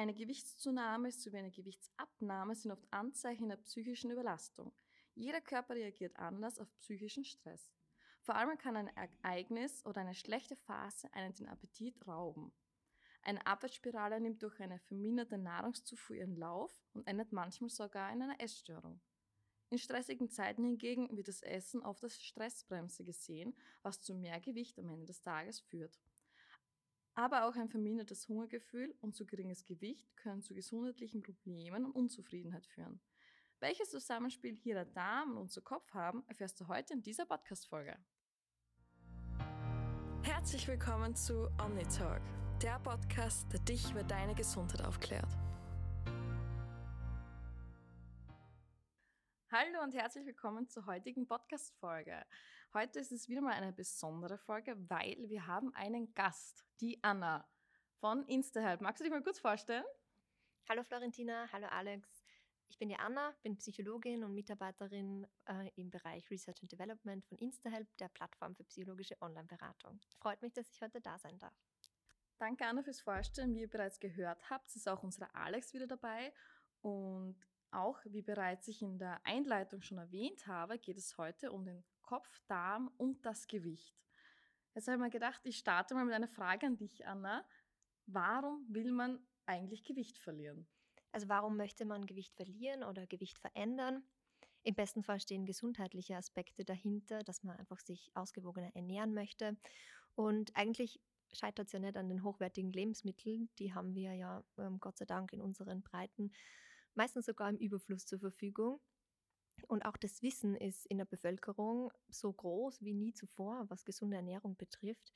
Eine Gewichtszunahme sowie eine Gewichtsabnahme sind oft Anzeichen einer psychischen Überlastung. Jeder Körper reagiert anders auf psychischen Stress. Vor allem kann ein Ereignis oder eine schlechte Phase einen den Appetit rauben. Eine Abwärtsspirale nimmt durch eine verminderte Nahrungszufuhr ihren Lauf und endet manchmal sogar in einer Essstörung. In stressigen Zeiten hingegen wird das Essen oft als Stressbremse gesehen, was zu mehr Gewicht am Ende des Tages führt. Aber auch ein vermindertes Hungergefühl und zu geringes Gewicht können zu gesundheitlichen Problemen und Unzufriedenheit führen. Welches Zusammenspiel hier der Darm und unser Kopf haben, erfährst du heute in dieser Podcast-Folge. Herzlich willkommen zu OmniTalk, der Podcast, der dich über deine Gesundheit aufklärt. Hallo und herzlich willkommen zur heutigen Podcast-Folge. Heute ist es wieder mal eine besondere Folge, weil wir haben einen Gast, die Anna von InstaHelp. Magst du dich mal kurz vorstellen? Hallo Florentina, hallo Alex. Ich bin die Anna, bin Psychologin und Mitarbeiterin äh, im Bereich Research and Development von InstaHelp, der Plattform für psychologische Online-Beratung. Freut mich, dass ich heute da sein darf. Danke, Anna, fürs Vorstellen. Wie ihr bereits gehört habt, ist auch unsere Alex wieder dabei. Und auch, wie bereits ich in der Einleitung schon erwähnt habe, geht es heute um den Kopf, Darm und das Gewicht. Jetzt habe ich mir gedacht, ich starte mal mit einer Frage an dich, Anna. Warum will man eigentlich Gewicht verlieren? Also warum möchte man Gewicht verlieren oder Gewicht verändern? Im besten Fall stehen gesundheitliche Aspekte dahinter, dass man einfach sich ausgewogener ernähren möchte. Und eigentlich scheitert es ja nicht an den hochwertigen Lebensmitteln. Die haben wir ja ähm, Gott sei Dank in unseren Breiten meistens sogar im Überfluss zur Verfügung. Und auch das Wissen ist in der Bevölkerung so groß wie nie zuvor, was gesunde Ernährung betrifft.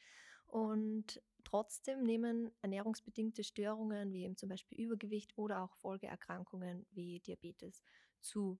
Und trotzdem nehmen ernährungsbedingte Störungen wie eben zum Beispiel Übergewicht oder auch Folgeerkrankungen wie Diabetes zu.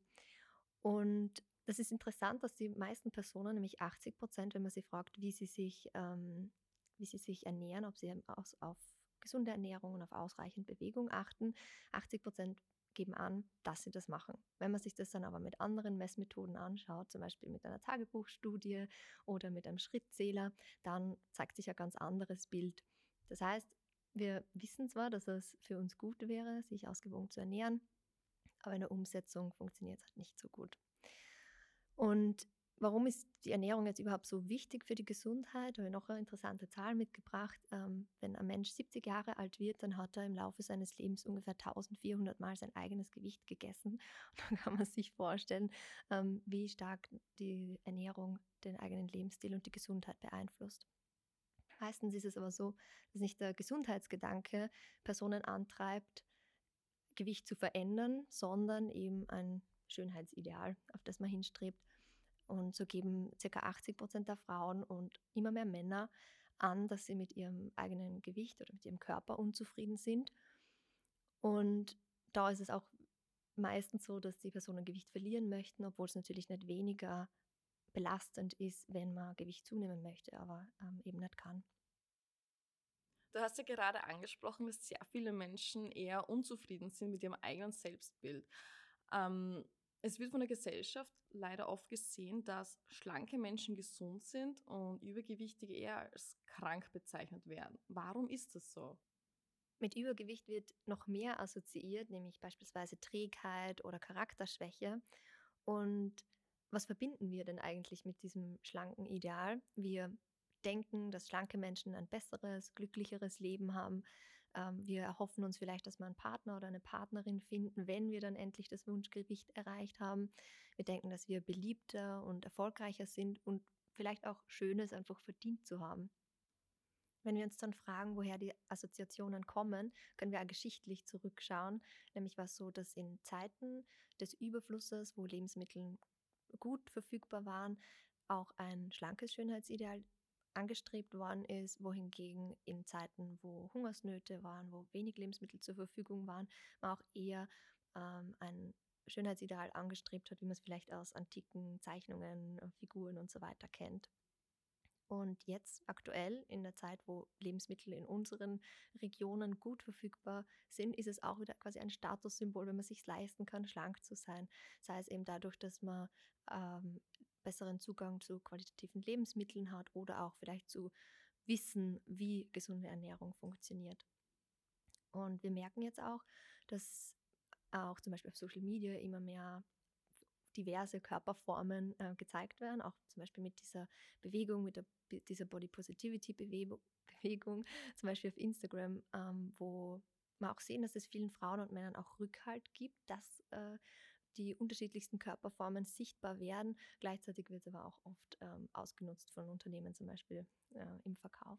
Und das ist interessant, dass die meisten Personen, nämlich 80 Prozent, wenn man sie fragt, wie sie sich, ähm, wie sie sich ernähren, ob sie auf, auf gesunde Ernährung und auf ausreichend Bewegung achten, 80 Prozent geben an, dass sie das machen. Wenn man sich das dann aber mit anderen Messmethoden anschaut, zum Beispiel mit einer Tagebuchstudie oder mit einem Schrittzähler, dann zeigt sich ein ganz anderes Bild. Das heißt, wir wissen zwar, dass es für uns gut wäre, sich ausgewogen zu ernähren, aber in der Umsetzung funktioniert es halt nicht so gut. Und Warum ist die Ernährung jetzt überhaupt so wichtig für die Gesundheit? Habe ich noch eine interessante Zahl mitgebracht. Ähm, wenn ein Mensch 70 Jahre alt wird, dann hat er im Laufe seines Lebens ungefähr 1400 Mal sein eigenes Gewicht gegessen. Und dann kann man sich vorstellen, ähm, wie stark die Ernährung den eigenen Lebensstil und die Gesundheit beeinflusst. Meistens ist es aber so, dass nicht der Gesundheitsgedanke Personen antreibt, Gewicht zu verändern, sondern eben ein Schönheitsideal, auf das man hinstrebt. Und so geben ca. 80 Prozent der Frauen und immer mehr Männer an, dass sie mit ihrem eigenen Gewicht oder mit ihrem Körper unzufrieden sind. Und da ist es auch meistens so, dass die Personen Gewicht verlieren möchten, obwohl es natürlich nicht weniger belastend ist, wenn man Gewicht zunehmen möchte, aber ähm, eben nicht kann. Du hast ja gerade angesprochen, dass sehr viele Menschen eher unzufrieden sind mit ihrem eigenen Selbstbild. Ähm, es wird von der Gesellschaft leider oft gesehen, dass schlanke Menschen gesund sind und Übergewichtige eher als krank bezeichnet werden. Warum ist das so? Mit Übergewicht wird noch mehr assoziiert, nämlich beispielsweise Trägheit oder Charakterschwäche. Und was verbinden wir denn eigentlich mit diesem schlanken Ideal? Wir denken, dass schlanke Menschen ein besseres, glücklicheres Leben haben. Ähm, wir erhoffen uns vielleicht, dass wir einen Partner oder eine Partnerin finden, wenn wir dann endlich das Wunschgewicht erreicht haben. Wir denken, dass wir beliebter und erfolgreicher sind und vielleicht auch Schönes einfach verdient zu haben. Wenn wir uns dann fragen, woher die Assoziationen kommen, können wir auch geschichtlich zurückschauen. Nämlich war es so, dass in Zeiten des Überflusses, wo Lebensmittel gut verfügbar waren, auch ein schlankes Schönheitsideal angestrebt worden ist, wohingegen in Zeiten, wo Hungersnöte waren, wo wenig Lebensmittel zur Verfügung waren, man auch eher ähm, ein Schönheitsideal angestrebt hat, wie man es vielleicht aus antiken Zeichnungen, Figuren und so weiter kennt. Und jetzt aktuell in der Zeit, wo Lebensmittel in unseren Regionen gut verfügbar sind, ist es auch wieder quasi ein Statussymbol, wenn man sich leisten kann, schlank zu sein. Sei es eben dadurch, dass man ähm, besseren Zugang zu qualitativen Lebensmitteln hat oder auch vielleicht zu wissen, wie gesunde Ernährung funktioniert. Und wir merken jetzt auch, dass auch zum Beispiel auf Social Media immer mehr diverse Körperformen äh, gezeigt werden, auch zum Beispiel mit dieser Bewegung, mit der, dieser Body Positivity Bewegung, zum Beispiel auf Instagram, ähm, wo wir auch sehen, dass es vielen Frauen und Männern auch Rückhalt gibt, dass äh, die unterschiedlichsten Körperformen sichtbar werden. Gleichzeitig wird es aber auch oft ähm, ausgenutzt von Unternehmen, zum Beispiel äh, im Verkauf.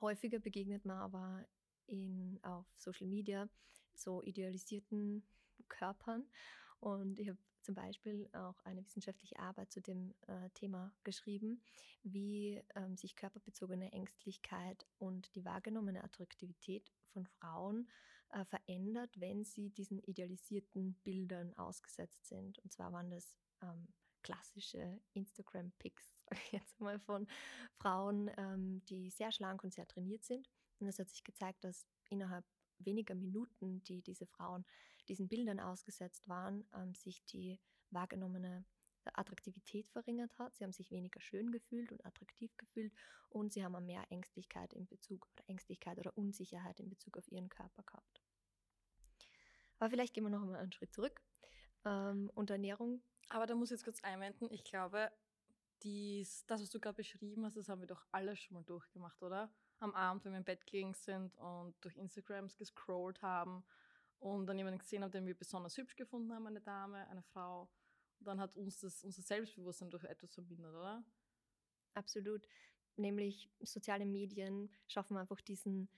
Häufiger begegnet man aber in, auf Social Media so idealisierten Körpern. Und ich habe zum Beispiel auch eine wissenschaftliche Arbeit zu dem äh, Thema geschrieben, wie ähm, sich körperbezogene Ängstlichkeit und die wahrgenommene Attraktivität von Frauen äh, verändert, wenn sie diesen idealisierten Bildern ausgesetzt sind. Und zwar waren das ähm, klassische Instagram-Pics, jetzt mal von Frauen, ähm, die sehr schlank und sehr trainiert sind. Und es hat sich gezeigt, dass innerhalb weniger Minuten, die diese Frauen diesen Bildern ausgesetzt waren, ähm, sich die wahrgenommene Attraktivität verringert hat. Sie haben sich weniger schön gefühlt und attraktiv gefühlt und sie haben mehr Ängstlichkeit in Bezug oder Ängstlichkeit oder Unsicherheit in Bezug auf ihren Körper gehabt. Aber vielleicht gehen wir noch einmal einen Schritt zurück. Ähm, und Ernährung. Aber da muss ich jetzt kurz einwenden. Ich glaube, dies, das, was du gerade beschrieben hast, das haben wir doch alle schon mal durchgemacht, oder? Am Abend, wenn wir im Bett gelegen sind und durch Instagrams gescrollt haben und dann jemanden gesehen haben, den wir besonders hübsch gefunden haben, eine Dame, eine Frau. Dann hat uns das, unser Selbstbewusstsein durch etwas verbindet, oder? Absolut. Nämlich soziale Medien schaffen einfach diesen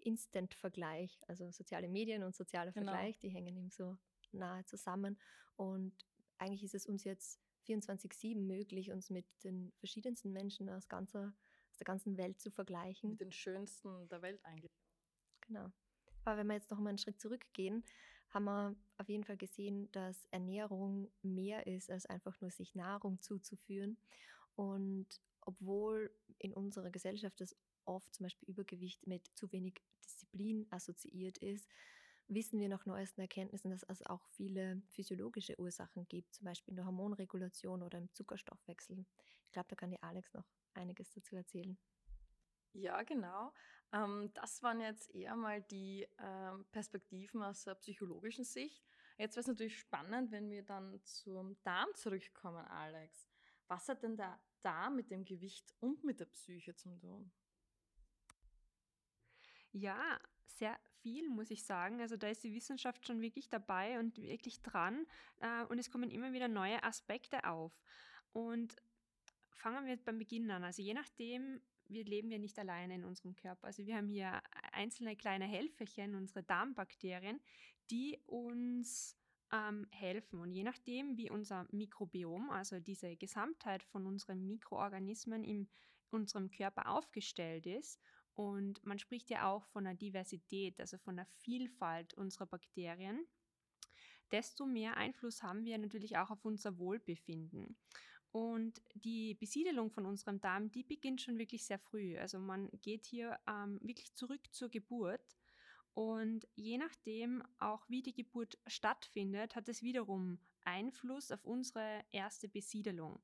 Instant-Vergleich. Also soziale Medien und sozialer genau. Vergleich, die hängen eben so nahe zusammen. Und eigentlich ist es uns jetzt 24-7 möglich, uns mit den verschiedensten Menschen aus, ganzer, aus der ganzen Welt zu vergleichen. Mit den schönsten der Welt eigentlich. Genau. Aber wenn wir jetzt noch mal einen Schritt zurückgehen, haben wir auf jeden Fall gesehen, dass Ernährung mehr ist, als einfach nur sich Nahrung zuzuführen. Und obwohl in unserer Gesellschaft das oft zum Beispiel Übergewicht mit zu wenig Disziplin assoziiert ist, wissen wir nach neuesten Erkenntnissen, dass es auch viele physiologische Ursachen gibt, zum Beispiel in der Hormonregulation oder im Zuckerstoffwechsel. Ich glaube, da kann dir Alex noch einiges dazu erzählen. Ja, genau. Ähm, das waren jetzt eher mal die ähm, Perspektiven aus der psychologischen Sicht. Jetzt wäre es natürlich spannend, wenn wir dann zum Darm zurückkommen, Alex. Was hat denn der Darm mit dem Gewicht und mit der Psyche zu tun? Ja, sehr viel, muss ich sagen. Also da ist die Wissenschaft schon wirklich dabei und wirklich dran. Äh, und es kommen immer wieder neue Aspekte auf. Und fangen wir beim Beginn an. Also je nachdem, wir leben ja nicht alleine in unserem Körper. Also wir haben hier einzelne kleine Helferchen, unsere Darmbakterien, die uns ähm, helfen. Und je nachdem, wie unser Mikrobiom, also diese Gesamtheit von unseren Mikroorganismen in unserem Körper aufgestellt ist, und man spricht ja auch von der Diversität, also von der Vielfalt unserer Bakterien, desto mehr Einfluss haben wir natürlich auch auf unser Wohlbefinden. Und die Besiedelung von unserem Darm, die beginnt schon wirklich sehr früh. Also man geht hier ähm, wirklich zurück zur Geburt. Und je nachdem auch, wie die Geburt stattfindet, hat es wiederum Einfluss auf unsere erste Besiedelung.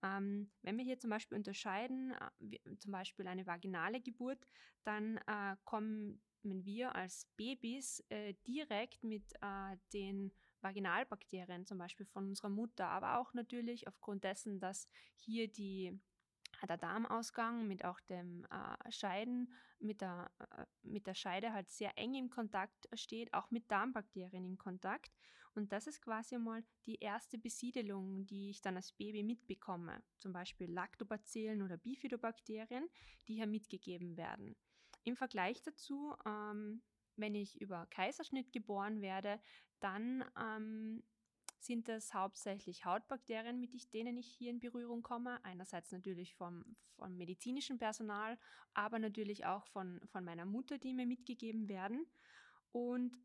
Ähm, wenn wir hier zum Beispiel unterscheiden, äh, wie, zum Beispiel eine vaginale Geburt, dann äh, kommen wir als Babys äh, direkt mit äh, den Vaginalbakterien zum Beispiel von unserer Mutter, aber auch natürlich aufgrund dessen, dass hier die der Darmausgang mit auch dem äh, Scheiden, mit der, äh, mit der Scheide halt sehr eng im Kontakt steht, auch mit Darmbakterien in Kontakt. Und das ist quasi mal die erste Besiedelung, die ich dann als Baby mitbekomme. Zum Beispiel Lactobacillen oder Bifidobakterien, die hier mitgegeben werden. Im Vergleich dazu ähm, wenn ich über Kaiserschnitt geboren werde, dann ähm, sind das hauptsächlich Hautbakterien, mit denen ich hier in Berührung komme. Einerseits natürlich vom, vom medizinischen Personal, aber natürlich auch von, von meiner Mutter, die mir mitgegeben werden. Und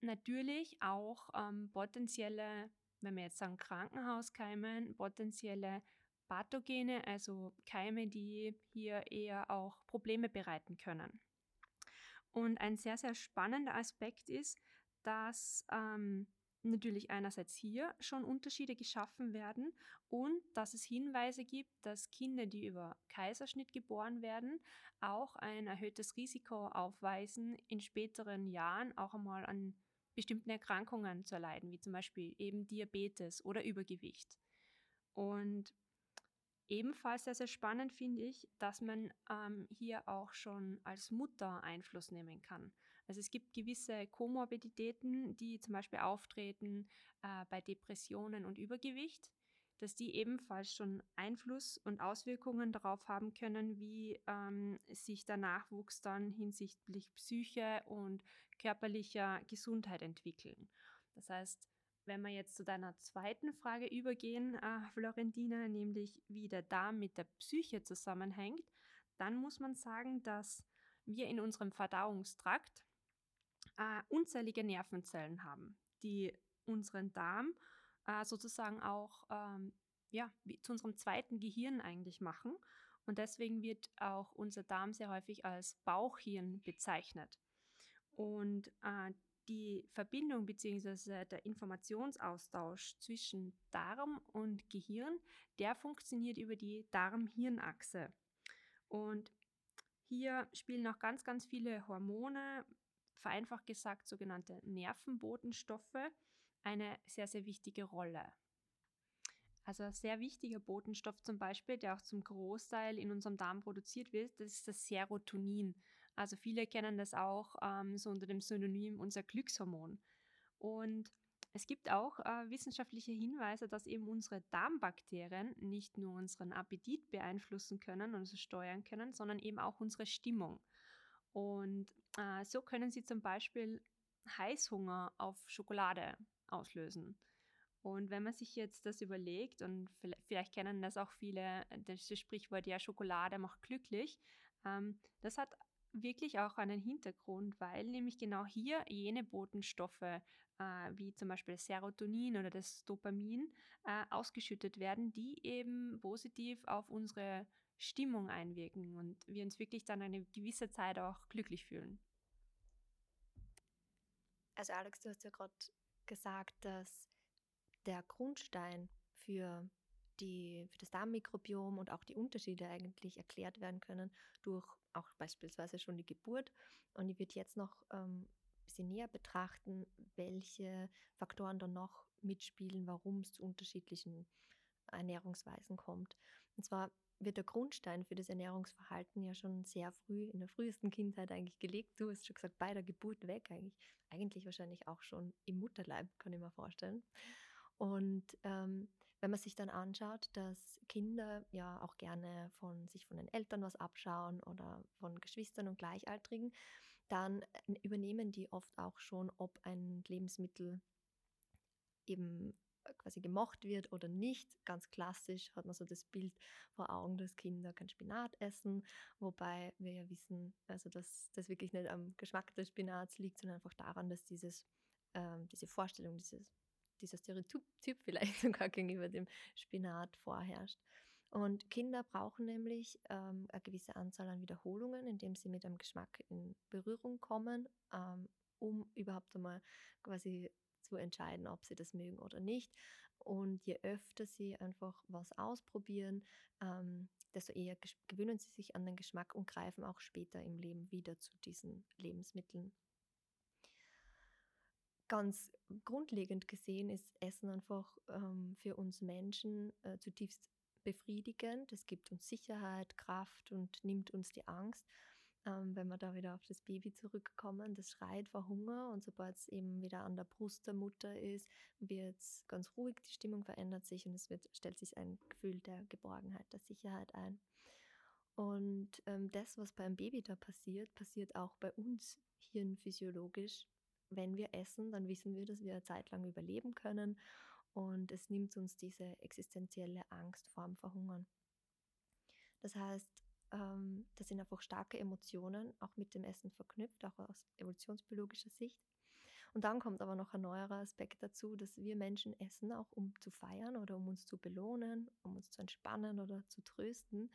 natürlich auch ähm, potenzielle, wenn wir jetzt sagen Krankenhauskeime, potenzielle Pathogene, also Keime, die hier eher auch Probleme bereiten können. Und ein sehr, sehr spannender Aspekt ist, dass ähm, natürlich einerseits hier schon Unterschiede geschaffen werden und dass es Hinweise gibt, dass Kinder, die über Kaiserschnitt geboren werden, auch ein erhöhtes Risiko aufweisen, in späteren Jahren auch einmal an bestimmten Erkrankungen zu erleiden, wie zum Beispiel eben Diabetes oder Übergewicht. Und ebenfalls sehr, sehr spannend finde ich, dass man ähm, hier auch schon als Mutter Einfluss nehmen kann. Also es gibt gewisse Komorbiditäten, die zum Beispiel auftreten äh, bei Depressionen und Übergewicht, dass die ebenfalls schon Einfluss und Auswirkungen darauf haben können, wie ähm, sich der Nachwuchs dann hinsichtlich Psyche und körperlicher Gesundheit entwickeln. Das heißt, wenn wir jetzt zu deiner zweiten Frage übergehen, äh, Florentina, nämlich wie der Darm mit der Psyche zusammenhängt, dann muss man sagen, dass wir in unserem Verdauungstrakt äh, unzählige Nervenzellen haben, die unseren Darm äh, sozusagen auch ähm, ja, zu unserem zweiten Gehirn eigentlich machen. Und deswegen wird auch unser Darm sehr häufig als Bauchhirn bezeichnet. Und äh, die Verbindung bzw. der Informationsaustausch zwischen Darm und Gehirn, der funktioniert über die Darm-Hirn-Achse. Und hier spielen auch ganz, ganz viele Hormone, vereinfacht gesagt sogenannte Nervenbotenstoffe, eine sehr, sehr wichtige Rolle. Also ein sehr wichtiger Botenstoff zum Beispiel, der auch zum Großteil in unserem Darm produziert wird, das ist das Serotonin. Also viele kennen das auch ähm, so unter dem Synonym unser Glückshormon. Und es gibt auch äh, wissenschaftliche Hinweise, dass eben unsere Darmbakterien nicht nur unseren Appetit beeinflussen können und also steuern können, sondern eben auch unsere Stimmung. Und äh, so können sie zum Beispiel Heißhunger auf Schokolade auslösen. Und wenn man sich jetzt das überlegt, und vielleicht kennen das auch viele, das Sprichwort, ja, Schokolade macht glücklich, ähm, das hat wirklich auch einen Hintergrund, weil nämlich genau hier jene Botenstoffe, äh, wie zum Beispiel Serotonin oder das Dopamin, äh, ausgeschüttet werden, die eben positiv auf unsere Stimmung einwirken und wir uns wirklich dann eine gewisse Zeit auch glücklich fühlen. Also Alex, du hast ja gerade gesagt, dass der Grundstein für, die, für das Darmmikrobiom und auch die Unterschiede eigentlich erklärt werden können durch auch beispielsweise schon die Geburt. Und ich würde jetzt noch ähm, ein bisschen näher betrachten, welche Faktoren dann noch mitspielen, warum es zu unterschiedlichen Ernährungsweisen kommt. Und zwar wird der Grundstein für das Ernährungsverhalten ja schon sehr früh, in der frühesten Kindheit eigentlich gelegt. Du hast schon gesagt, bei der Geburt weg eigentlich. Eigentlich wahrscheinlich auch schon im Mutterleib, kann ich mir vorstellen. Und ähm, wenn man sich dann anschaut, dass Kinder ja auch gerne von sich von den Eltern was abschauen oder von Geschwistern und Gleichaltrigen, dann äh, übernehmen die oft auch schon, ob ein Lebensmittel eben quasi gemocht wird oder nicht. Ganz klassisch hat man so das Bild vor Augen, dass Kinder kein Spinat essen, wobei wir ja wissen, also dass das wirklich nicht am Geschmack des Spinats liegt, sondern einfach daran, dass dieses, ähm, diese Vorstellung, dieses, dieser Stereotyp vielleicht sogar gegenüber dem Spinat vorherrscht. Und Kinder brauchen nämlich ähm, eine gewisse Anzahl an Wiederholungen, indem sie mit einem Geschmack in Berührung kommen, ähm, um überhaupt einmal quasi zu entscheiden, ob sie das mögen oder nicht. Und je öfter sie einfach was ausprobieren, ähm, desto eher gewöhnen sie sich an den Geschmack und greifen auch später im Leben wieder zu diesen Lebensmitteln. Ganz grundlegend gesehen ist Essen einfach ähm, für uns Menschen äh, zutiefst befriedigend. Es gibt uns Sicherheit, Kraft und nimmt uns die Angst ähm, wenn wir da wieder auf das Baby zurückkommen, das schreit vor Hunger und sobald es eben wieder an der Brust der Mutter ist, wird es ganz ruhig, die Stimmung verändert sich und es wird, stellt sich ein Gefühl der Geborgenheit, der Sicherheit ein. Und ähm, das, was beim Baby da passiert, passiert auch bei uns hirnphysiologisch. Wenn wir essen, dann wissen wir, dass wir eine Zeit lang überleben können und es nimmt uns diese existenzielle Angst vor dem Verhungern. Das heißt, ähm, das sind einfach starke Emotionen, auch mit dem Essen verknüpft, auch aus evolutionsbiologischer Sicht. Und dann kommt aber noch ein neuerer Aspekt dazu, dass wir Menschen essen, auch um zu feiern oder um uns zu belohnen, um uns zu entspannen oder zu trösten.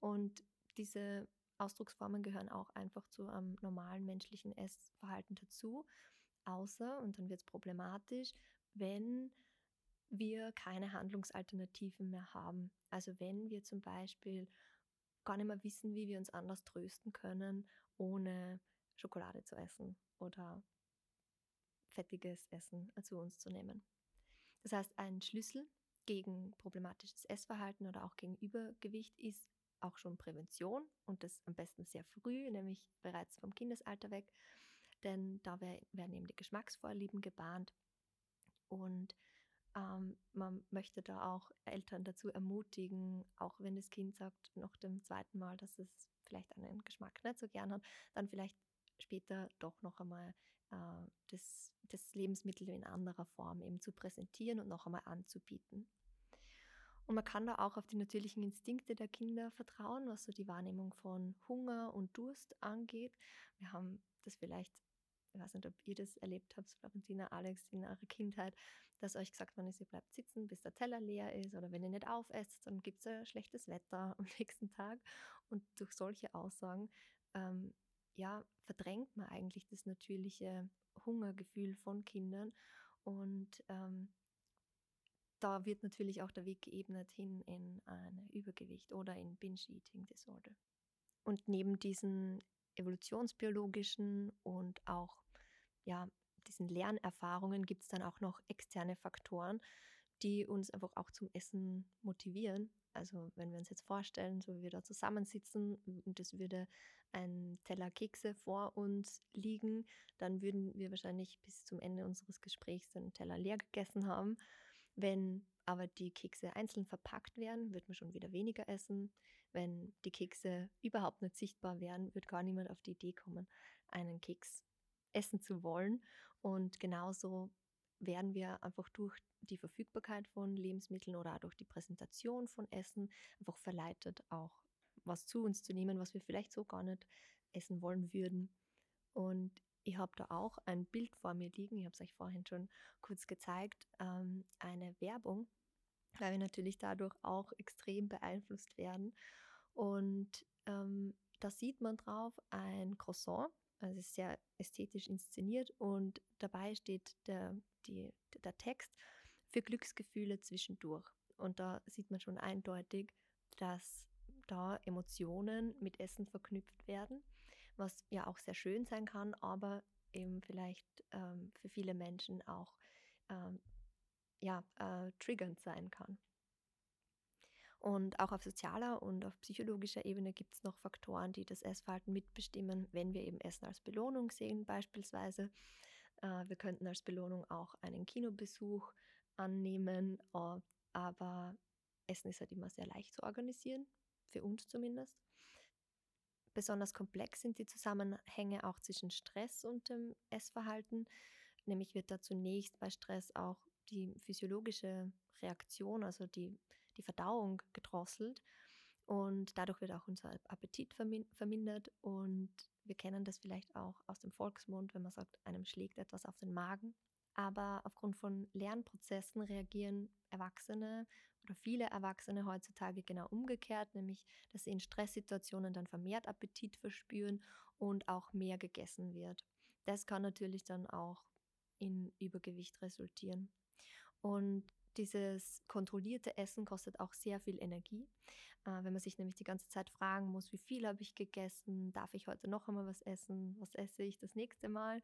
Und diese Ausdrucksformen gehören auch einfach zu einem normalen menschlichen Essverhalten dazu. Außer, und dann wird es problematisch, wenn wir keine Handlungsalternativen mehr haben. Also wenn wir zum Beispiel gar nicht mehr wissen, wie wir uns anders trösten können, ohne Schokolade zu essen oder fettiges Essen zu uns zu nehmen. Das heißt, ein Schlüssel gegen problematisches Essverhalten oder auch gegen Übergewicht ist auch schon Prävention und das am besten sehr früh, nämlich bereits vom Kindesalter weg, denn da werden eben die Geschmacksvorlieben gebahnt und ähm, man möchte da auch Eltern dazu ermutigen, auch wenn das Kind sagt nach dem zweiten Mal, dass es vielleicht einen Geschmack nicht so gern hat, dann vielleicht später doch noch einmal äh, das, das Lebensmittel in anderer Form eben zu präsentieren und noch einmal anzubieten. Und man kann da auch auf die natürlichen Instinkte der Kinder vertrauen, was so die Wahrnehmung von Hunger und Durst angeht. Wir haben das vielleicht, ich weiß nicht, ob ihr das erlebt habt, Florentina, Alex, in eurer Kindheit, dass euch gesagt worden ist, ihr bleibt sitzen, bis der Teller leer ist oder wenn ihr nicht aufesst, dann gibt es ja schlechtes Wetter am nächsten Tag. Und durch solche Aussagen ähm, ja, verdrängt man eigentlich das natürliche Hungergefühl von Kindern und ähm, da wird natürlich auch der Weg geebnet hin in ein Übergewicht oder in Binge-Eating-Disorder. Und neben diesen evolutionsbiologischen und auch ja, diesen Lernerfahrungen gibt es dann auch noch externe Faktoren, die uns einfach auch zum Essen motivieren. Also wenn wir uns jetzt vorstellen, so wie wir da zusammensitzen und es würde ein Teller Kekse vor uns liegen, dann würden wir wahrscheinlich bis zum Ende unseres Gesprächs den Teller leer gegessen haben. Wenn aber die Kekse einzeln verpackt wären, wird man schon wieder weniger essen. Wenn die Kekse überhaupt nicht sichtbar wären, wird gar niemand auf die Idee kommen, einen Keks essen zu wollen. Und genauso werden wir einfach durch die Verfügbarkeit von Lebensmitteln oder auch durch die Präsentation von Essen einfach verleitet, auch was zu uns zu nehmen, was wir vielleicht so gar nicht essen wollen würden. Und ich habe da auch ein Bild vor mir liegen, ich habe es euch vorhin schon kurz gezeigt, ähm, eine Werbung, weil wir natürlich dadurch auch extrem beeinflusst werden. Und ähm, da sieht man drauf ein Croissant, also ist sehr ästhetisch inszeniert und dabei steht der, die, der Text für Glücksgefühle zwischendurch. Und da sieht man schon eindeutig, dass da Emotionen mit Essen verknüpft werden was ja auch sehr schön sein kann, aber eben vielleicht ähm, für viele Menschen auch ähm, ja, äh, triggernd sein kann. Und auch auf sozialer und auf psychologischer Ebene gibt es noch Faktoren, die das Essverhalten mitbestimmen, wenn wir eben Essen als Belohnung sehen beispielsweise. Äh, wir könnten als Belohnung auch einen Kinobesuch annehmen, aber Essen ist halt immer sehr leicht zu organisieren, für uns zumindest. Besonders komplex sind die Zusammenhänge auch zwischen Stress und dem Essverhalten. Nämlich wird da zunächst bei Stress auch die physiologische Reaktion, also die, die Verdauung gedrosselt. Und dadurch wird auch unser Appetit vermindert. Und wir kennen das vielleicht auch aus dem Volksmund, wenn man sagt, einem schlägt etwas auf den Magen. Aber aufgrund von Lernprozessen reagieren Erwachsene oder viele Erwachsene heutzutage genau umgekehrt, nämlich dass sie in Stresssituationen dann vermehrt Appetit verspüren und auch mehr gegessen wird. Das kann natürlich dann auch in Übergewicht resultieren. Und dieses kontrollierte Essen kostet auch sehr viel Energie. Äh, wenn man sich nämlich die ganze Zeit fragen muss, wie viel habe ich gegessen, darf ich heute noch einmal was essen, was esse ich das nächste Mal.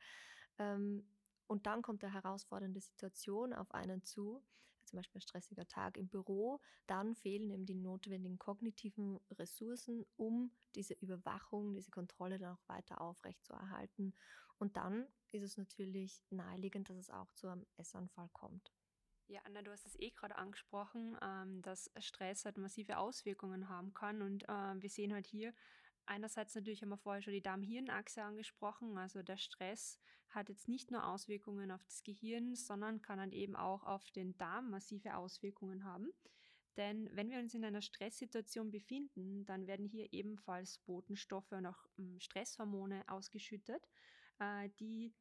Ähm, und dann kommt eine herausfordernde Situation auf einen zu, zum Beispiel ein stressiger Tag im Büro, dann fehlen eben die notwendigen kognitiven Ressourcen, um diese Überwachung, diese Kontrolle dann auch weiter aufrechtzuerhalten. Und dann ist es natürlich naheliegend, dass es auch zu einem Essanfall kommt. Ja, Anna, du hast es eh gerade angesprochen, ähm, dass Stress halt massive Auswirkungen haben kann. Und äh, wir sehen halt hier, einerseits natürlich haben wir vorher schon die Darm-Hirn-Achse angesprochen. Also der Stress hat jetzt nicht nur Auswirkungen auf das Gehirn, sondern kann dann eben auch auf den Darm massive Auswirkungen haben. Denn wenn wir uns in einer Stresssituation befinden, dann werden hier ebenfalls Botenstoffe und auch hm, Stresshormone ausgeschüttet, äh, die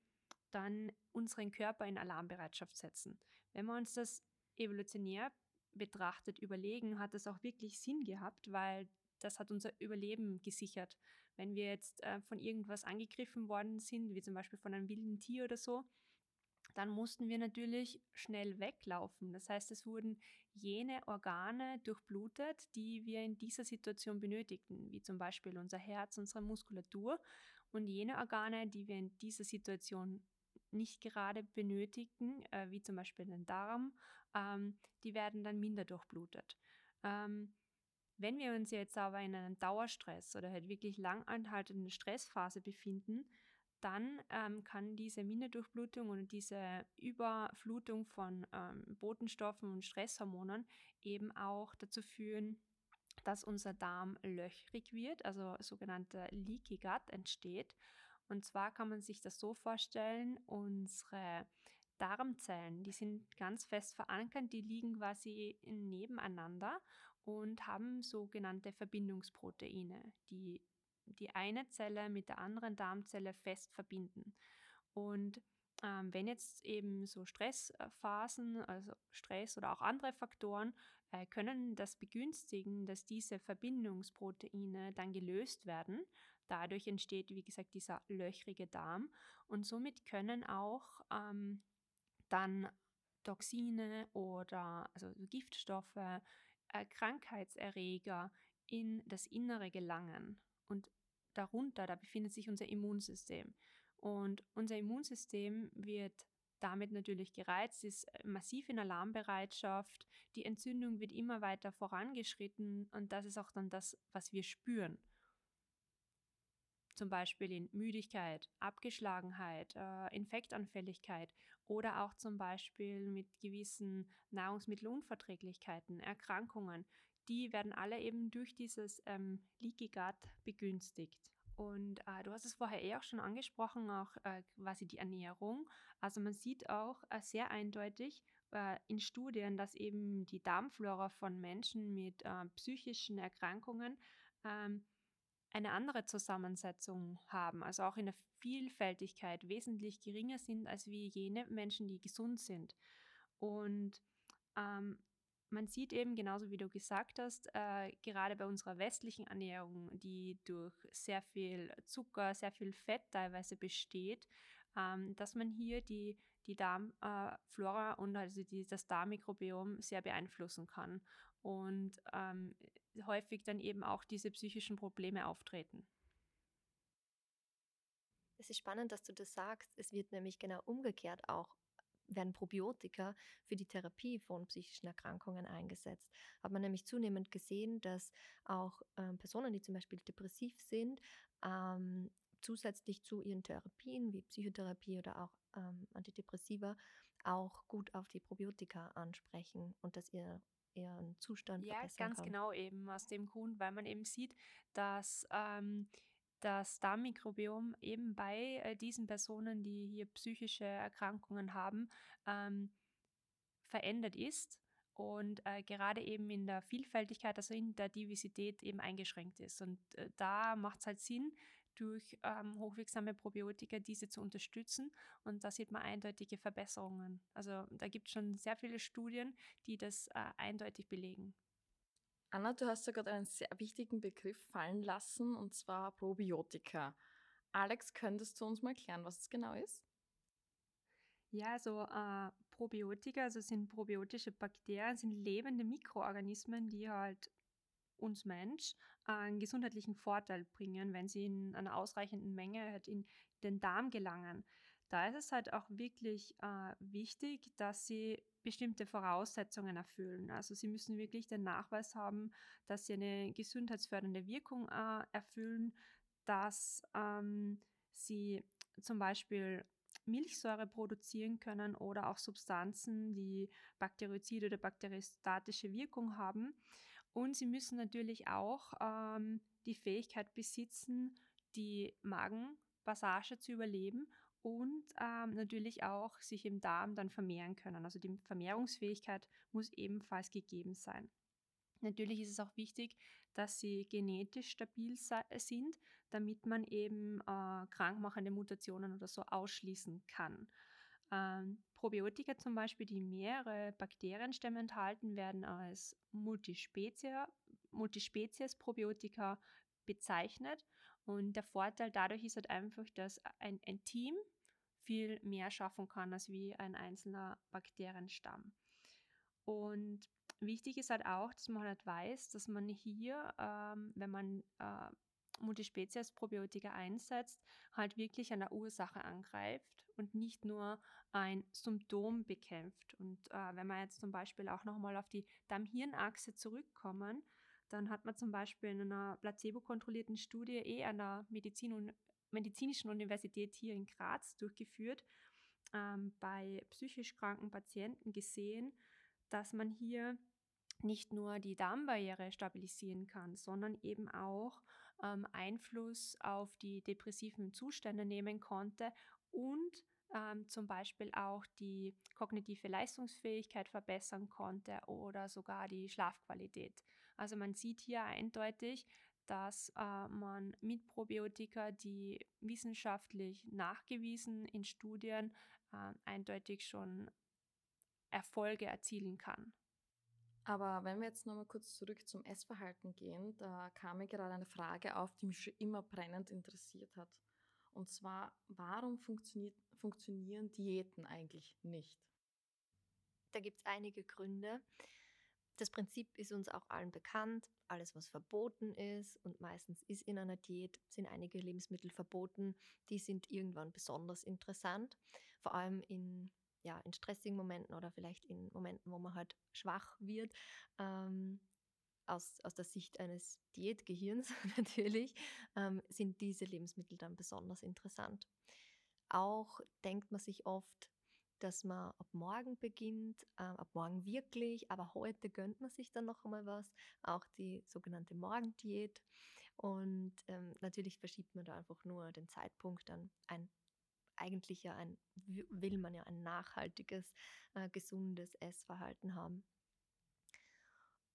dann unseren Körper in Alarmbereitschaft setzen. Wenn wir uns das evolutionär betrachtet überlegen, hat das auch wirklich Sinn gehabt, weil das hat unser Überleben gesichert. Wenn wir jetzt äh, von irgendwas angegriffen worden sind, wie zum Beispiel von einem wilden Tier oder so, dann mussten wir natürlich schnell weglaufen. Das heißt, es wurden jene Organe durchblutet, die wir in dieser Situation benötigten, wie zum Beispiel unser Herz, unsere Muskulatur und jene Organe, die wir in dieser Situation nicht gerade benötigten, äh, wie zum Beispiel den Darm, ähm, die werden dann minder durchblutet. Ähm, wenn wir uns jetzt aber in einem Dauerstress oder halt wirklich lang anhaltenden Stressphase befinden, dann ähm, kann diese Minderdurchblutung und diese Überflutung von ähm, Botenstoffen und Stresshormonen eben auch dazu führen, dass unser Darm löchrig wird, also sogenannte Leaky Gut entsteht. Und zwar kann man sich das so vorstellen, unsere Darmzellen, die sind ganz fest verankert, die liegen quasi nebeneinander und haben sogenannte Verbindungsproteine, die die eine Zelle mit der anderen Darmzelle fest verbinden. Und ähm, wenn jetzt eben so Stressphasen, also Stress oder auch andere Faktoren, äh, können das begünstigen, dass diese Verbindungsproteine dann gelöst werden. Dadurch entsteht, wie gesagt, dieser löchrige Darm und somit können auch ähm, dann Toxine oder also Giftstoffe, äh, Krankheitserreger in das Innere gelangen. Und darunter, da befindet sich unser Immunsystem. Und unser Immunsystem wird damit natürlich gereizt, ist äh, massiv in Alarmbereitschaft, die Entzündung wird immer weiter vorangeschritten und das ist auch dann das, was wir spüren. Zum Beispiel in Müdigkeit, Abgeschlagenheit, äh, Infektanfälligkeit oder auch zum Beispiel mit gewissen Nahrungsmittelunverträglichkeiten, Erkrankungen, die werden alle eben durch dieses ähm, Leaky Gut begünstigt. Und äh, du hast es vorher eh auch schon angesprochen, auch äh, quasi die Ernährung. Also man sieht auch äh, sehr eindeutig äh, in Studien, dass eben die Darmflora von Menschen mit äh, psychischen Erkrankungen ähm, eine andere Zusammensetzung haben, also auch in der Vielfältigkeit wesentlich geringer sind als wie jene Menschen, die gesund sind. Und ähm, man sieht eben, genauso wie du gesagt hast, äh, gerade bei unserer westlichen Ernährung, die durch sehr viel Zucker, sehr viel Fett teilweise besteht, ähm, dass man hier die, die Darmflora äh, und also die, das Darmmikrobiom sehr beeinflussen kann und ähm, häufig dann eben auch diese psychischen Probleme auftreten. Es ist spannend, dass du das sagst. Es wird nämlich genau umgekehrt auch werden Probiotika für die Therapie von psychischen Erkrankungen eingesetzt. Hat man nämlich zunehmend gesehen, dass auch ähm, Personen, die zum Beispiel depressiv sind, ähm, zusätzlich zu ihren Therapien wie Psychotherapie oder auch ähm, Antidepressiva auch gut auf die Probiotika ansprechen und dass ihr ihren Zustand ja, verbessern ganz kann. genau eben aus dem Grund, weil man eben sieht, dass ähm, das Darmmikrobiom eben bei äh, diesen Personen, die hier psychische Erkrankungen haben, ähm, verändert ist und äh, gerade eben in der Vielfältigkeit, also in der Diversität eben eingeschränkt ist. Und äh, da macht es halt Sinn, durch ähm, hochwirksame Probiotika diese zu unterstützen und da sieht man eindeutige Verbesserungen. Also da gibt es schon sehr viele Studien, die das äh, eindeutig belegen. Anna, du hast ja gerade einen sehr wichtigen Begriff fallen lassen, und zwar Probiotika. Alex, könntest du uns mal erklären, was es genau ist? Ja, also äh, Probiotika, also sind probiotische Bakterien, sind lebende Mikroorganismen, die halt uns Mensch einen gesundheitlichen Vorteil bringen, wenn sie in einer ausreichenden Menge halt in den Darm gelangen. Da ist es halt auch wirklich äh, wichtig, dass sie bestimmte Voraussetzungen erfüllen. Also sie müssen wirklich den Nachweis haben, dass sie eine gesundheitsfördernde Wirkung äh, erfüllen, dass ähm, sie zum Beispiel Milchsäure produzieren können oder auch Substanzen, die bakteriozide oder bakteriostatische Wirkung haben. Und sie müssen natürlich auch ähm, die Fähigkeit besitzen, die Magenpassage zu überleben und ähm, natürlich auch sich im Darm dann vermehren können. Also die Vermehrungsfähigkeit muss ebenfalls gegeben sein. Natürlich ist es auch wichtig, dass sie genetisch stabil sind, damit man eben äh, krankmachende Mutationen oder so ausschließen kann. Ähm, Probiotika zum Beispiel, die mehrere Bakterienstämme enthalten, werden als viel mehr schaffen kann als wie ein einzelner Bakterienstamm. Und wichtig ist halt auch, dass man halt weiß, dass man hier, ähm, wenn man äh, Multispezies-Probiotika einsetzt, halt wirklich an der Ursache angreift und nicht nur ein Symptom bekämpft. Und äh, wenn wir jetzt zum Beispiel auch nochmal auf die Darm-Hirn-Achse zurückkommen, dann hat man zum Beispiel in einer placebo-kontrollierten Studie eh an der Medizin Medizinischen Universität hier in Graz durchgeführt, ähm, bei psychisch kranken Patienten gesehen, dass man hier nicht nur die Darmbarriere stabilisieren kann, sondern eben auch ähm, Einfluss auf die depressiven Zustände nehmen konnte und ähm, zum Beispiel auch die kognitive Leistungsfähigkeit verbessern konnte oder sogar die Schlafqualität. Also man sieht hier eindeutig, dass äh, man mit Probiotika, die wissenschaftlich nachgewiesen in Studien äh, eindeutig schon Erfolge erzielen kann. Aber wenn wir jetzt nochmal kurz zurück zum Essverhalten gehen, da kam mir gerade eine Frage auf, die mich schon immer brennend interessiert hat. Und zwar, warum funktionieren Diäten eigentlich nicht? Da gibt es einige Gründe. Das Prinzip ist uns auch allen bekannt. Alles, was verboten ist, und meistens ist in einer Diät, sind einige Lebensmittel verboten, die sind irgendwann besonders interessant. Vor allem in ja, in stressigen Momenten oder vielleicht in Momenten, wo man halt schwach wird, ähm, aus, aus der Sicht eines Diätgehirns natürlich, ähm, sind diese Lebensmittel dann besonders interessant. Auch denkt man sich oft, dass man ab morgen beginnt, äh, ab morgen wirklich, aber heute gönnt man sich dann noch einmal was, auch die sogenannte Morgendiät. Und ähm, natürlich verschiebt man da einfach nur den Zeitpunkt dann ein eigentlich ja ein, will man ja ein nachhaltiges, äh, gesundes Essverhalten haben.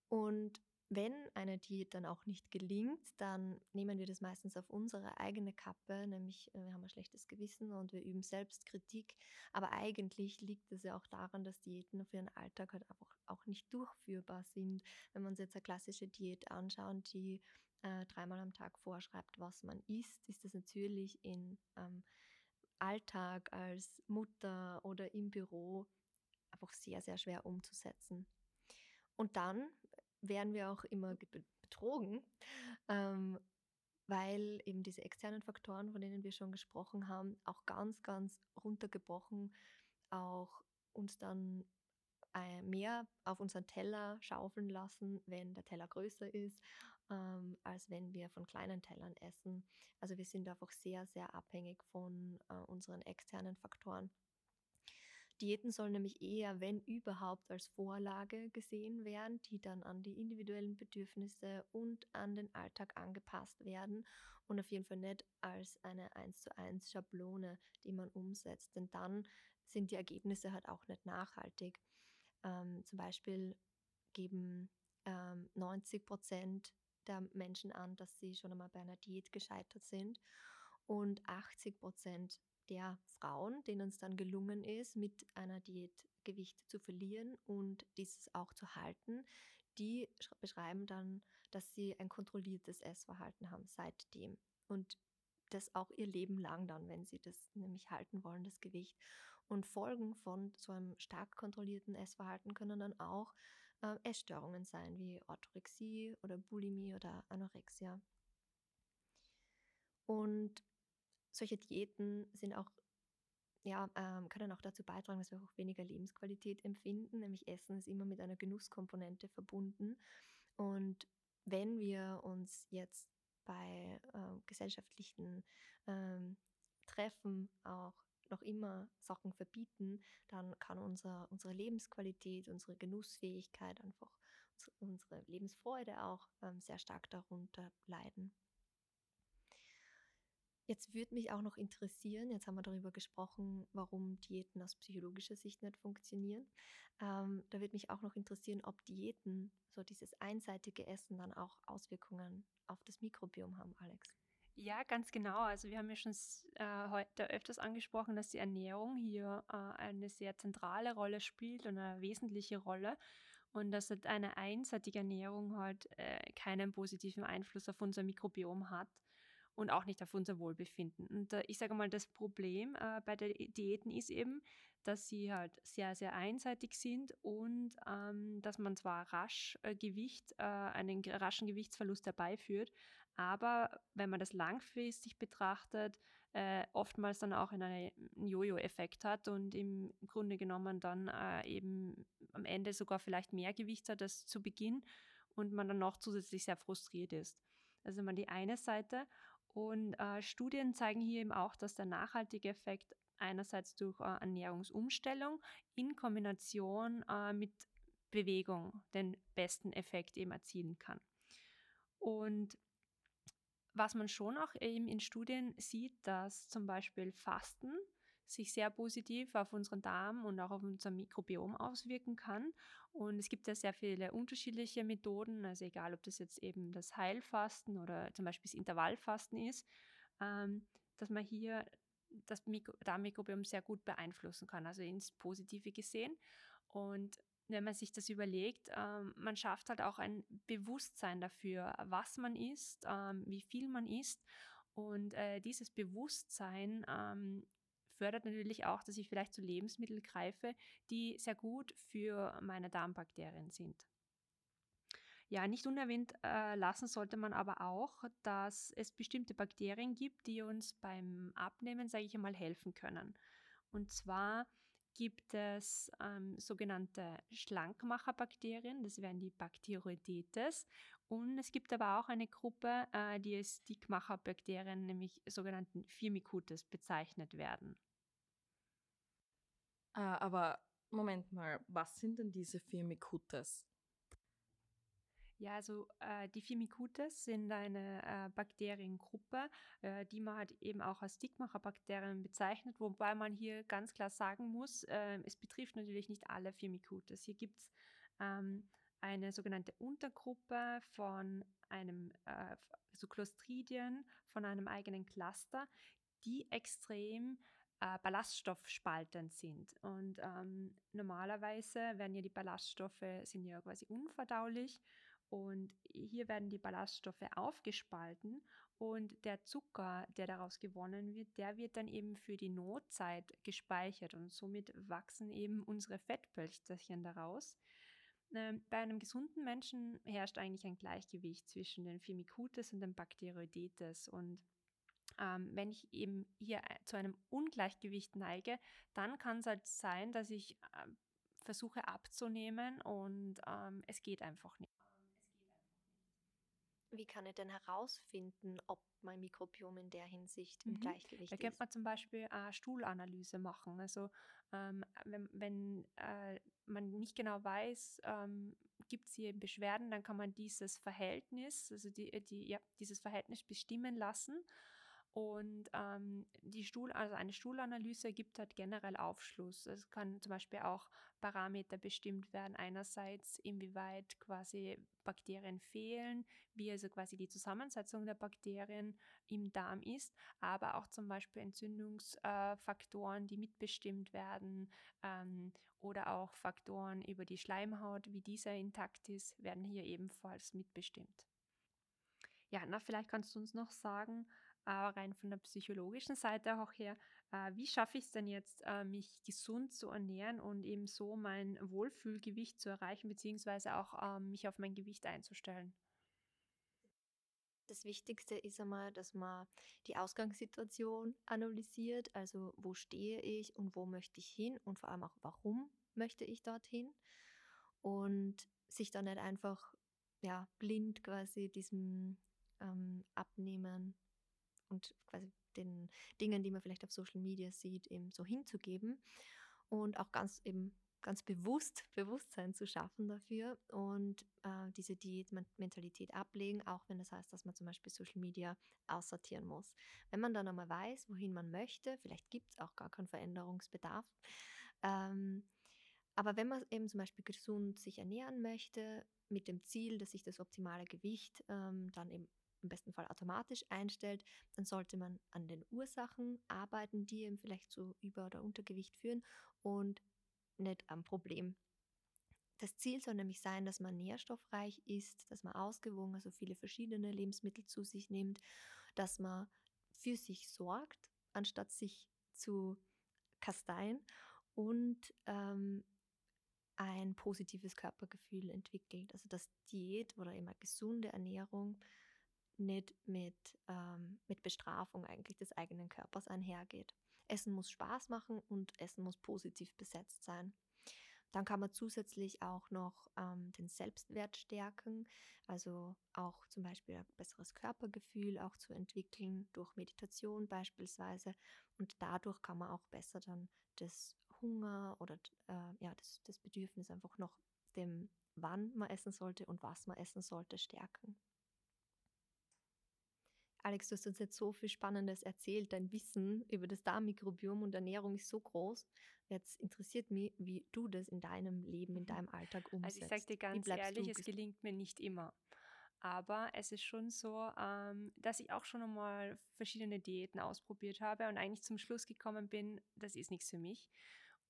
Und wenn eine Diät dann auch nicht gelingt, dann nehmen wir das meistens auf unsere eigene Kappe, nämlich äh, wir haben ein schlechtes Gewissen und wir üben Selbstkritik. Aber eigentlich liegt es ja auch daran, dass Diäten für ihren Alltag halt einfach auch nicht durchführbar sind. Wenn wir uns jetzt eine klassische Diät anschauen, die äh, dreimal am Tag vorschreibt, was man isst, ist das natürlich in ähm, Alltag als Mutter oder im Büro einfach sehr, sehr schwer umzusetzen. Und dann werden wir auch immer betrogen, ähm, weil eben diese externen Faktoren, von denen wir schon gesprochen haben, auch ganz, ganz runtergebrochen auch uns dann äh, mehr auf unseren Teller schaufeln lassen, wenn der Teller größer ist ähm, als wenn wir von kleinen Tellern essen. Also wir sind einfach sehr, sehr abhängig von äh, unseren externen Faktoren. Diäten sollen nämlich eher, wenn überhaupt, als Vorlage gesehen werden, die dann an die individuellen Bedürfnisse und an den Alltag angepasst werden und auf jeden Fall nicht als eine 1 zu 1 Schablone, die man umsetzt. Denn dann sind die Ergebnisse halt auch nicht nachhaltig. Ähm, zum Beispiel geben ähm, 90 Prozent der Menschen an, dass sie schon einmal bei einer Diät gescheitert sind. Und 80 Prozent der Frauen, denen es dann gelungen ist, mit einer Diät Gewicht zu verlieren und dieses auch zu halten, die beschreiben dann, dass sie ein kontrolliertes Essverhalten haben seitdem. Und das auch ihr Leben lang dann, wenn sie das nämlich halten wollen, das Gewicht. Und Folgen von so einem stark kontrollierten Essverhalten können dann auch äh, Essstörungen sein, wie Orthorexie oder Bulimie oder Anorexia. Und solche Diäten sind auch, ja, ähm, können auch dazu beitragen, dass wir auch weniger Lebensqualität empfinden, nämlich Essen ist immer mit einer Genusskomponente verbunden. Und wenn wir uns jetzt bei äh, gesellschaftlichen ähm, Treffen auch noch immer Sachen verbieten, dann kann unser, unsere Lebensqualität, unsere Genussfähigkeit, einfach unsere Lebensfreude auch ähm, sehr stark darunter leiden. Jetzt würde mich auch noch interessieren, jetzt haben wir darüber gesprochen, warum Diäten aus psychologischer Sicht nicht funktionieren. Ähm, da würde mich auch noch interessieren, ob Diäten, so dieses einseitige Essen, dann auch Auswirkungen auf das Mikrobiom haben, Alex. Ja, ganz genau. Also wir haben ja schon äh, heute öfters angesprochen, dass die Ernährung hier äh, eine sehr zentrale Rolle spielt und eine wesentliche Rolle und dass halt eine einseitige Ernährung halt äh, keinen positiven Einfluss auf unser Mikrobiom hat. und auch nicht auf unser Wohlbefinden. Und äh, ich sage mal, das Problem äh, bei den Diäten ist eben, dass sie halt sehr, sehr einseitig sind und ähm, dass man zwar rasch äh, Gewicht, äh, einen raschen Gewichtsverlust herbeiführt, aber wenn man das langfristig betrachtet, äh, oftmals dann auch einen Jojo-Effekt hat und im Grunde genommen dann äh, eben am Ende sogar vielleicht mehr Gewicht hat als zu Beginn und man dann noch zusätzlich sehr frustriert ist. Also mal die eine Seite. Und äh, Studien zeigen hier eben auch, dass der nachhaltige Effekt einerseits durch äh, Ernährungsumstellung in Kombination äh, mit Bewegung den besten Effekt eben erzielen kann. Und was man schon auch eben in Studien sieht, dass zum Beispiel Fasten sich sehr positiv auf unseren Darm und auch auf unser Mikrobiom auswirken kann. Und es gibt ja sehr viele unterschiedliche Methoden, also egal ob das jetzt eben das Heilfasten oder zum Beispiel das Intervallfasten ist, ähm, dass man hier das Mikro Darmmikrobiom sehr gut beeinflussen kann, also ins Positive gesehen. Und wenn man sich das überlegt, ähm, man schafft halt auch ein Bewusstsein dafür, was man isst, ähm, wie viel man isst. Und äh, dieses Bewusstsein ähm, fördert natürlich auch, dass ich vielleicht zu Lebensmitteln greife, die sehr gut für meine Darmbakterien sind. Ja, nicht unerwähnt äh, lassen sollte man aber auch, dass es bestimmte Bakterien gibt, die uns beim Abnehmen, sage ich einmal, helfen können. Und zwar gibt es ähm, sogenannte Schlankmacherbakterien, das wären die Bacteroidetes. Und es gibt aber auch eine Gruppe, äh, die als Dickmacherbakterien, nämlich sogenannten Firmicutes, bezeichnet werden. Ah, aber Moment mal, was sind denn diese Firmicutes? Ja, also äh, die Firmicutes sind eine äh, Bakteriengruppe, äh, die man halt eben auch als Dickmacherbakterien bezeichnet, wobei man hier ganz klar sagen muss, äh, es betrifft natürlich nicht alle Firmicutes. Hier gibt es ähm, eine sogenannte Untergruppe von einem, äh, so Clostridien, von einem eigenen Cluster, die extrem äh, ballaststoffspaltend sind. Und ähm, normalerweise werden ja die Ballaststoffe sind ja quasi unverdaulich und hier werden die Ballaststoffe aufgespalten und der Zucker, der daraus gewonnen wird, der wird dann eben für die Notzeit gespeichert und somit wachsen eben unsere Fettpölsterchen daraus. Ähm, bei einem gesunden Menschen herrscht eigentlich ein Gleichgewicht zwischen den Firmicutes und den Bacteroidetes und ähm, wenn ich eben hier äh, zu einem Ungleichgewicht neige, dann kann es halt sein, dass ich äh, versuche abzunehmen und ähm, es geht einfach nicht. Wie kann ich denn herausfinden, ob mein Mikrobiom in der Hinsicht im mhm. Gleichgewicht ist? Da könnte man zum Beispiel eine Stuhlanalyse machen. Also ähm, wenn, wenn äh, man nicht genau weiß, ähm, gibt es hier Beschwerden, dann kann man dieses Verhältnis, also die, die, ja, dieses Verhältnis bestimmen lassen und ähm, die Stuhl, also eine Stuhlanalyse gibt halt generell Aufschluss. Es kann zum Beispiel auch Parameter bestimmt werden. Einerseits, inwieweit quasi Bakterien fehlen, wie also quasi die Zusammensetzung der Bakterien im Darm ist, aber auch zum Beispiel Entzündungsfaktoren, äh, die mitbestimmt werden ähm, oder auch Faktoren über die Schleimhaut, wie dieser intakt ist, werden hier ebenfalls mitbestimmt. Ja, na, vielleicht kannst du uns noch sagen, äh, rein von der psychologischen Seite auch her, äh, wie schaffe ich es denn jetzt, äh, mich gesund zu ernähren und eben so mein Wohlfühlgewicht zu erreichen, beziehungsweise auch ähm, mich auf mein Gewicht einzustellen? Das Wichtigste ist einmal, dass man die Ausgangssituation analysiert, also wo stehe ich und wo möchte ich hin und vor allem auch warum möchte ich dorthin und sich dann nicht einfach ja, blind quasi diesem ähm, Abnehmen und quasi den Dingen, die man vielleicht auf Social Media sieht, eben so hinzugeben und auch ganz eben ganz bewusst Bewusstsein zu schaffen dafür und äh, diese Diätmentalität ablegen, auch wenn das heißt, dass man zum Beispiel Social Media aussortieren muss. Wenn man dann einmal weiß, wohin man möchte, vielleicht gibt es auch gar keinen Veränderungsbedarf, ähm, aber wenn man eben zum Beispiel gesund sich ernähren möchte, mit dem Ziel, dass sich das optimale Gewicht ähm, dann eben im besten Fall automatisch einstellt, dann sollte man an den Ursachen arbeiten, die eben vielleicht zu Über- oder Untergewicht führen und nicht am Problem. Das Ziel soll nämlich sein, dass man nährstoffreich ist, dass man ausgewogen, also viele verschiedene Lebensmittel zu sich nimmt, dass man für sich sorgt, anstatt sich zu kasteien und ähm, ein positives Körpergefühl entwickelt. Also dass Diät oder immer gesunde Ernährung nicht mit, ähm, mit Bestrafung eigentlich des eigenen Körpers einhergeht. Essen muss Spaß machen und Essen muss positiv besetzt sein. Dann kann man zusätzlich auch noch ähm, den Selbstwert stärken, also auch zum Beispiel ein besseres Körpergefühl auch zu entwickeln durch Meditation beispielsweise. Und dadurch kann man auch besser dann das Hunger oder äh, ja, das, das Bedürfnis einfach noch dem, wann man essen sollte und was man essen sollte, stärken. Alex, du hast uns jetzt so viel Spannendes erzählt. Dein Wissen über das Darmmikrobiom und Ernährung ist so groß. Jetzt interessiert mich, wie du das in deinem Leben, in mhm. deinem Alltag umsetzt. Also ich sage dir ganz ehrlich, es gelingt mir nicht immer. Aber es ist schon so, ähm, dass ich auch schon einmal verschiedene Diäten ausprobiert habe und eigentlich zum Schluss gekommen bin, das ist nichts für mich.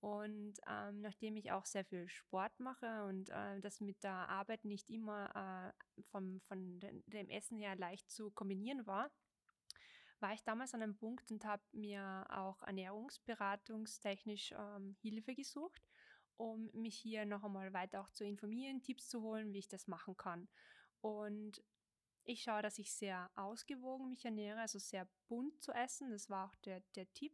Und ähm, nachdem ich auch sehr viel Sport mache und äh, das mit der Arbeit nicht immer äh, vom, von dem Essen her leicht zu kombinieren war, war ich damals an einem Punkt und habe mir auch ernährungsberatungstechnisch ähm, Hilfe gesucht, um mich hier noch einmal weiter auch zu informieren, Tipps zu holen, wie ich das machen kann. Und ich schaue, dass ich sehr ausgewogen mich ernähre, also sehr bunt zu essen. Das war auch der, der Tipp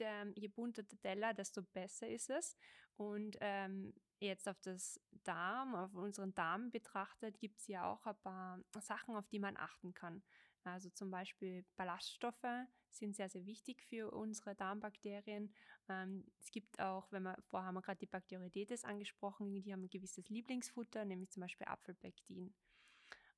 ähm, je bunter der Teller, desto besser ist es. Und ähm, jetzt auf das Darm, auf unseren Darm betrachtet, gibt es ja auch ein paar Sachen, auf die man achten kann. Also zum Beispiel Ballaststoffe sind sehr, sehr wichtig für unsere Darmbakterien. Ähm, es gibt auch, wenn wir vorher haben wir gerade die Bakteroidetes angesprochen, die haben ein gewisses Lieblingsfutter, nämlich zum Beispiel Apfelpektin.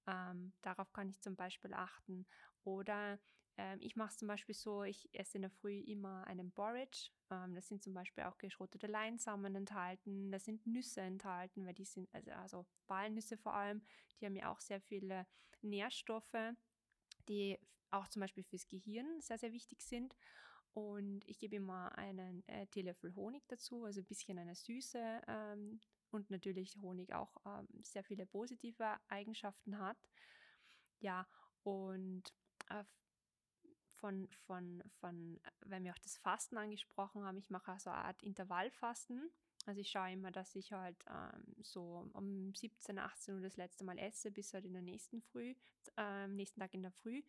Ähm, darauf kann ich zum Beispiel achten. Oder ähm, ich mache es zum Beispiel so, ich esse in der Früh immer einen Borage. Ähm, das sind zum Beispiel auch geschrotete Leinsamen enthalten, da sind Nüsse enthalten, weil die sind, also, also Walnüsse vor allem, die haben ja auch sehr viele Nährstoffe, die auch zum Beispiel fürs Gehirn sehr, sehr wichtig sind. Und ich gebe immer einen äh, Teelöffel Honig dazu, also ein bisschen eine Süße ähm, und natürlich Honig auch ähm, sehr viele positive Eigenschaften hat. Ja, und äh, von, von, von, weil wir auch das Fasten angesprochen haben, ich mache also eine Art Intervallfasten. Also ich schaue immer, dass ich halt ähm, so um 17, 18 Uhr das letzte Mal esse, bis halt in der nächsten Früh, äh, nächsten Tag in der Früh.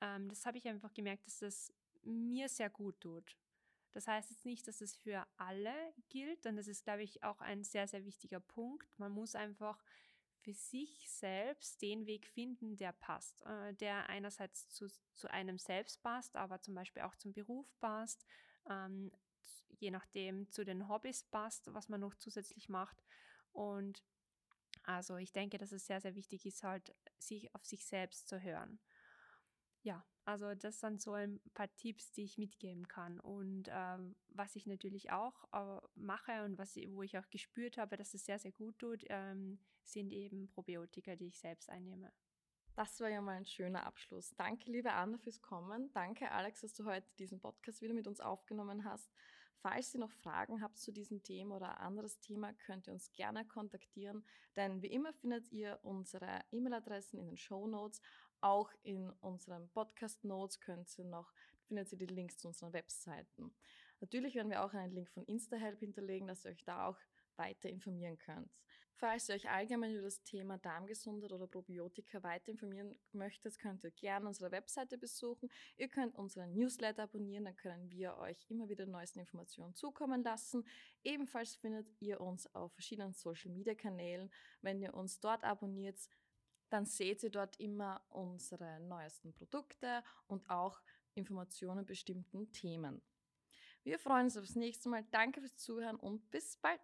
Ähm, das habe ich einfach gemerkt, dass das mir sehr gut tut. Das heißt jetzt nicht, dass es für alle gilt, und das ist, glaube ich, auch ein sehr, sehr wichtiger Punkt. Man muss einfach für sich selbst den Weg finden, der passt, äh, der einerseits zu, zu einem selbst passt, aber zum Beispiel auch zum Beruf passt, ähm, je nachdem zu den Hobbys passt, was man noch zusätzlich macht. Und also ich denke, dass es sehr, sehr wichtig ist, halt sich auf sich selbst zu hören. Ja, also das sind so ein paar Tipps, die ich mitgeben kann. Und ähm, was ich natürlich auch äh, mache und was, wo ich auch gespürt habe, dass es sehr, sehr gut tut, ähm, sind eben Probiotika, die ich selbst einnehme. Das war ja mal ein schöner Abschluss. Danke, liebe Anna, fürs Kommen. Danke, Alex, dass du heute diesen Podcast wieder mit uns aufgenommen hast. Falls ihr noch Fragen habt zu diesem Thema oder anderes Thema, könnt ihr uns gerne kontaktieren, denn wie immer findet ihr unsere E-Mail-Adressen in den Show Notes. Auch in unseren Podcast-Notes könnt ihr noch, findet ihr die Links zu unseren Webseiten. Natürlich werden wir auch einen Link von InstaHelp hinterlegen, dass ihr euch da auch weiter informieren könnt. Falls ihr euch allgemein über das Thema Darmgesundheit oder Probiotika weiter informieren möchtet, könnt ihr gerne unsere Webseite besuchen. Ihr könnt unseren Newsletter abonnieren, dann können wir euch immer wieder neuesten Informationen zukommen lassen. Ebenfalls findet ihr uns auf verschiedenen Social Media Kanälen. Wenn ihr uns dort abonniert, dann seht ihr dort immer unsere neuesten Produkte und auch Informationen bestimmten Themen. Wir freuen uns aufs nächste Mal. Danke fürs Zuhören und bis bald.